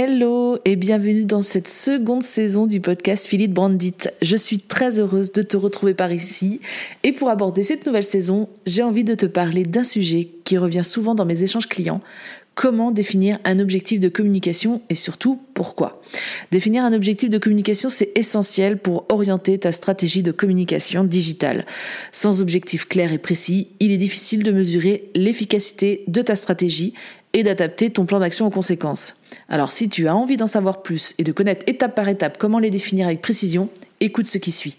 Hello et bienvenue dans cette seconde saison du podcast Philippe Brandit. Je suis très heureuse de te retrouver par ici et pour aborder cette nouvelle saison, j'ai envie de te parler d'un sujet qui revient souvent dans mes échanges clients. Comment définir un objectif de communication et surtout pourquoi? Définir un objectif de communication, c'est essentiel pour orienter ta stratégie de communication digitale. Sans objectif clair et précis, il est difficile de mesurer l'efficacité de ta stratégie et d'adapter ton plan d'action aux conséquences. Alors si tu as envie d'en savoir plus et de connaître étape par étape comment les définir avec précision, écoute ce qui suit.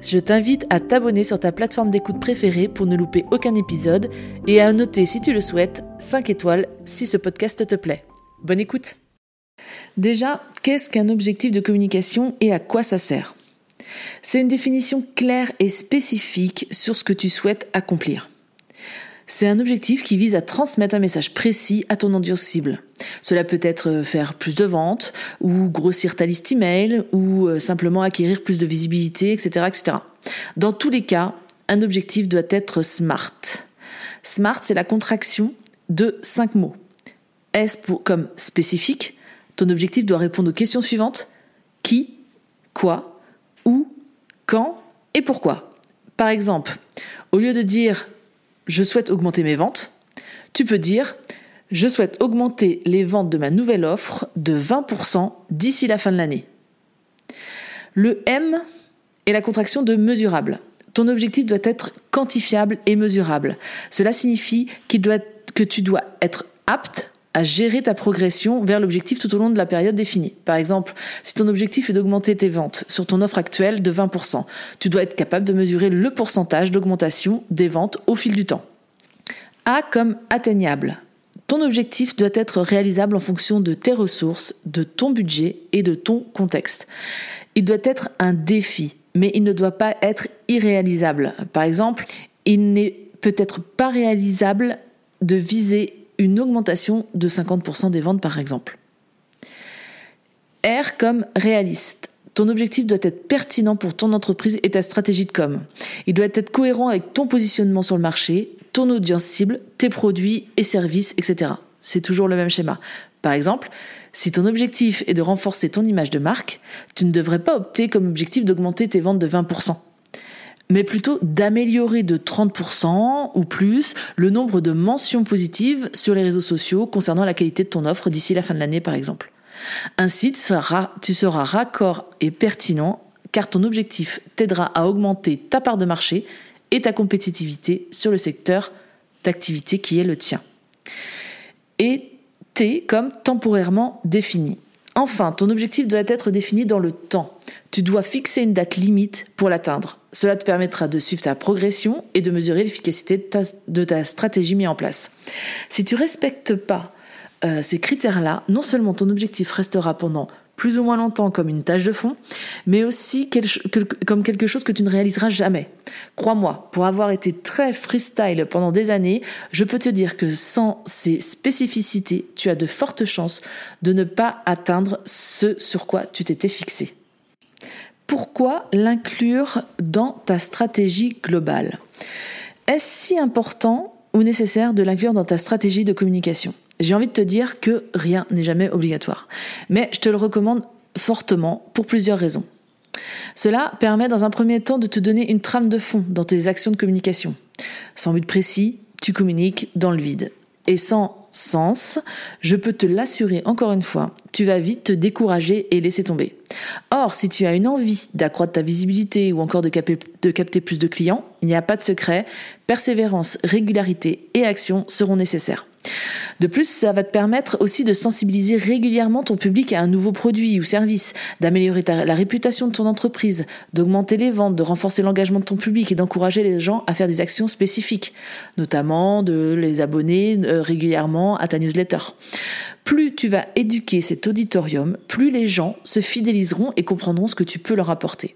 je t'invite à t'abonner sur ta plateforme d'écoute préférée pour ne louper aucun épisode et à noter si tu le souhaites 5 étoiles si ce podcast te plaît. Bonne écoute Déjà, qu'est-ce qu'un objectif de communication et à quoi ça sert? C'est une définition claire et spécifique sur ce que tu souhaites accomplir. C'est un objectif qui vise à transmettre un message précis à ton audience cible. Cela peut être faire plus de ventes, ou grossir ta liste email, ou euh, simplement acquérir plus de visibilité, etc., etc. Dans tous les cas, un objectif doit être SMART. SMART, c'est la contraction de cinq mots. S pour, comme spécifique, ton objectif doit répondre aux questions suivantes. Qui, quoi, où, quand et pourquoi. Par exemple, au lieu de dire je souhaite augmenter mes ventes, tu peux dire je souhaite augmenter les ventes de ma nouvelle offre de 20% d'ici la fin de l'année. Le M est la contraction de mesurable. Ton objectif doit être quantifiable et mesurable. Cela signifie que tu dois être apte à gérer ta progression vers l'objectif tout au long de la période définie. Par exemple, si ton objectif est d'augmenter tes ventes sur ton offre actuelle de 20%, tu dois être capable de mesurer le pourcentage d'augmentation des ventes au fil du temps. A comme atteignable. Ton objectif doit être réalisable en fonction de tes ressources, de ton budget et de ton contexte. Il doit être un défi, mais il ne doit pas être irréalisable. Par exemple, il n'est peut-être pas réalisable de viser une augmentation de 50% des ventes par exemple. R comme réaliste. Ton objectif doit être pertinent pour ton entreprise et ta stratégie de com. Il doit être cohérent avec ton positionnement sur le marché, ton audience cible, tes produits et services, etc. C'est toujours le même schéma. Par exemple, si ton objectif est de renforcer ton image de marque, tu ne devrais pas opter comme objectif d'augmenter tes ventes de 20% mais plutôt d'améliorer de 30% ou plus le nombre de mentions positives sur les réseaux sociaux concernant la qualité de ton offre d'ici la fin de l'année par exemple. Ainsi, tu seras, raccord et pertinent car ton objectif t'aidera à augmenter ta part de marché et ta compétitivité sur le secteur d'activité qui est le tien. Et T comme temporairement défini. Enfin, ton objectif doit être défini dans le temps. Tu dois fixer une date limite pour l'atteindre. Cela te permettra de suivre ta progression et de mesurer l'efficacité de ta, stratégie mise en place. Si tu respectes pas euh, ces critères-là, non seulement ton objectif restera pendant plus ou moins longtemps comme une tâche de fond, mais aussi comme quelque chose que tu ne réaliseras jamais. Crois-moi, pour avoir été très freestyle pendant des années, je peux te dire que sans ces spécificités, tu as de fortes chances de ne pas atteindre ce sur quoi tu t'étais fixé. Pourquoi l'inclure dans ta stratégie globale? Est-ce si important ou nécessaire de l'inclure dans ta stratégie de communication? J'ai envie de te dire que rien n'est jamais obligatoire. Mais je te le recommande fortement pour plusieurs raisons. Cela permet dans un premier temps de te donner une trame de fond dans tes actions de communication. Sans but précis, tu communiques dans le vide. Et sans sens, je peux te l'assurer encore une fois, tu vas vite te décourager et laisser tomber. Or, si tu as une envie d'accroître ta visibilité ou encore de capter, plus de clients, il n'y a pas de secret, persévérance, régularité et action seront nécessaires. De plus, ça va te permettre aussi de sensibiliser régulièrement ton public à un nouveau produit ou service, d'améliorer la réputation de ton entreprise, d'augmenter les ventes, de renforcer l'engagement de ton public et d'encourager les gens à faire des actions spécifiques, notamment de les abonner euh, régulièrement à ta newsletter. Plus tu vas éduquer cet auditorium, plus les gens se fidéliseront et comprendront ce que tu peux leur apporter.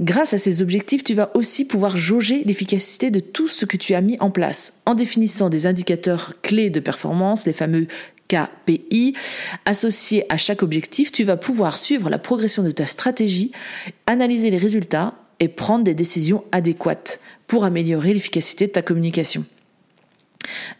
Grâce à ces objectifs, tu vas aussi pouvoir jauger l'efficacité de tout ce que tu as mis en place en définissant des indicateurs clés de performance, les fameux KPI. Associés à chaque objectif, tu vas pouvoir suivre la progression de ta stratégie, analyser les résultats et prendre des décisions adéquates pour améliorer l'efficacité de ta communication.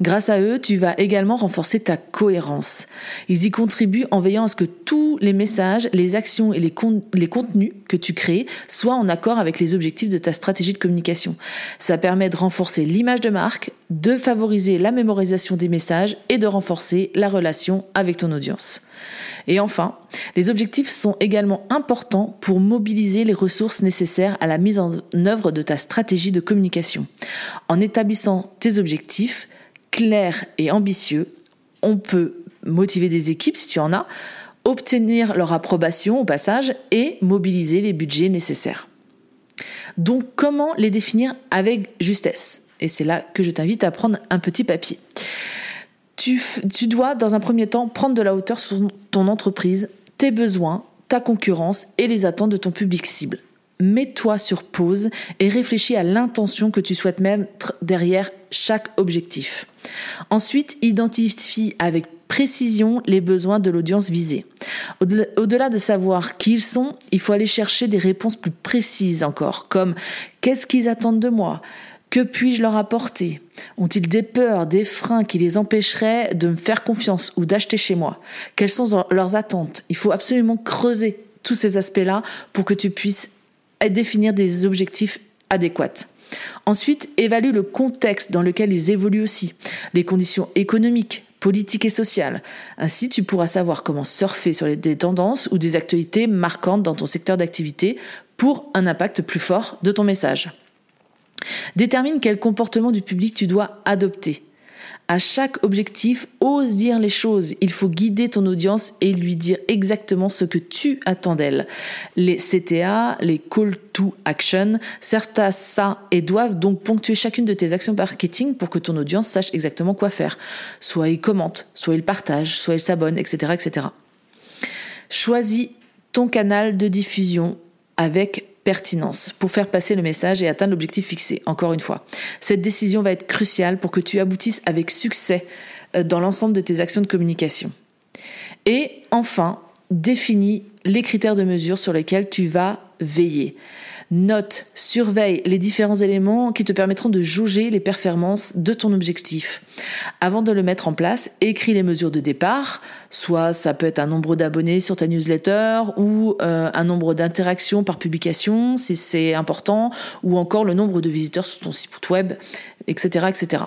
Grâce à eux, tu vas également renforcer ta cohérence. Ils y contribuent en veillant à ce que tous les messages, les actions et les, contenus que tu crées soient en accord avec les objectifs de ta stratégie de communication. Ça permet de renforcer l'image de marque, de favoriser la mémorisation des messages et de renforcer la relation avec ton audience. Et enfin, les objectifs sont également importants pour mobiliser les ressources nécessaires à la mise en œuvre de ta stratégie de communication. En établissant tes objectifs, clair et ambitieux, on peut motiver des équipes si tu en as, obtenir leur approbation au passage et mobiliser les budgets nécessaires. Donc comment les définir avec justesse? Et c'est là que je t'invite à prendre un petit papier. Tu, dois dans un premier temps prendre de la hauteur sur ton entreprise, tes besoins, ta concurrence et les attentes de ton public cible mets-toi sur pause et réfléchis à l'intention que tu souhaites mettre derrière chaque objectif. Ensuite, identifie avec précision les besoins de l'audience visée. Au-delà de savoir qui ils sont, il faut aller chercher des réponses plus précises encore, comme qu'est-ce qu'ils attendent de moi? Que puis-je leur apporter? Ont-ils des peurs, des freins qui les empêcheraient de me faire confiance ou d'acheter chez moi? Quelles sont leurs attentes? Il faut absolument creuser tous ces aspects-là pour que tu puisses et définir des objectifs adéquats. Ensuite, évalue le contexte dans lequel ils évoluent aussi, les conditions économiques, politiques et sociales. Ainsi, tu pourras savoir comment surfer sur des tendances ou des actualités marquantes dans ton secteur d'activité pour un impact plus fort de ton message. Détermine quel comportement du public tu dois adopter. À chaque objectif, ose dire les choses. Il faut guider ton audience et lui dire exactement ce que tu attends d'elle. Les CTA, les call to action, servent à ça et doivent donc ponctuer chacune de tes actions marketing pour que ton audience sache exactement quoi faire. Soit il commente, soit il partage, soit il s'abonne, etc., etc. Choisis ton canal de diffusion avec pertinence pour faire passer le message et atteindre l'objectif fixé. Encore une fois, cette décision va être cruciale pour que tu aboutisses avec succès euh, dans l'ensemble de tes actions de communication. Et enfin, définis les critères de mesure sur lesquels tu vas veiller. Note, surveille les différents éléments qui te permettront de jauger les performances de ton objectif. Avant de le mettre en place, écris les mesures de départ, soit ça peut être un nombre d'abonnés sur ta newsletter ou euh, un nombre d'interactions par publication si c'est important, ou encore le nombre de visiteurs sur ton site web, etc., etc.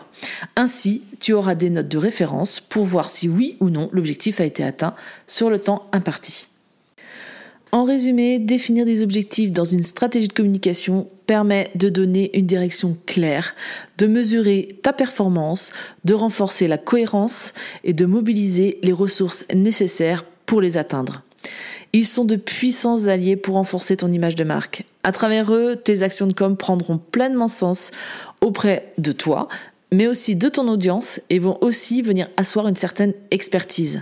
Ainsi, tu auras des notes de référence pour voir si oui ou non l'objectif a été atteint sur le temps imparti. En résumé, définir des objectifs dans une stratégie de communication permet de donner une direction claire, de mesurer ta performance, de renforcer la cohérence et de mobiliser les ressources nécessaires pour les atteindre. Ils sont de puissants alliés pour renforcer ton image de marque. À travers eux, tes actions de com prendront pleinement sens auprès de toi, mais aussi de ton audience et vont aussi venir asseoir une certaine expertise.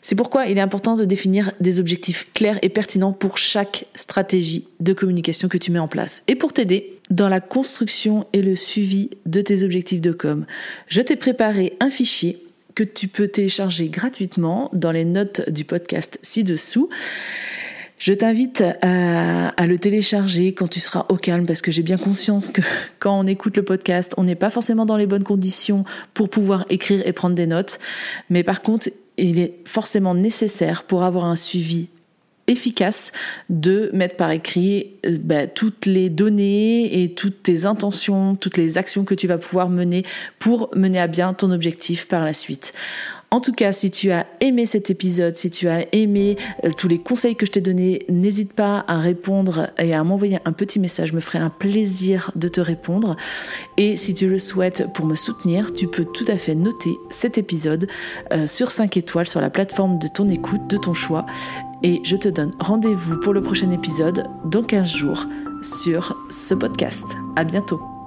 C'est pourquoi il est important de définir des objectifs clairs et pertinents pour chaque stratégie de communication que tu mets en place. Et pour t'aider dans la construction et le suivi de tes objectifs de com, je t'ai préparé un fichier que tu peux télécharger gratuitement dans les notes du podcast ci-dessous. Je t'invite à, le télécharger quand tu seras au calme parce que j'ai bien conscience que quand on écoute le podcast, on n'est pas forcément dans les bonnes conditions pour pouvoir écrire et prendre des notes. Mais par contre, il est forcément nécessaire pour avoir un suivi efficace de mettre par écrit euh, bah, toutes les données et toutes tes intentions, toutes les actions que tu vas pouvoir mener pour mener à bien ton objectif par la suite. En tout cas, si tu as aimé cet épisode, si tu as aimé euh, tous les conseils que je t'ai donnés, n'hésite pas à répondre et à m'envoyer un petit message. Je me ferai un plaisir de te répondre. Et si tu le souhaites pour me soutenir, tu peux tout à fait noter cet épisode euh, sur 5 étoiles sur la plateforme de ton écoute, de ton choix. Et je te donne rendez-vous pour le prochain épisode dans 15 jours sur ce podcast. À bientôt.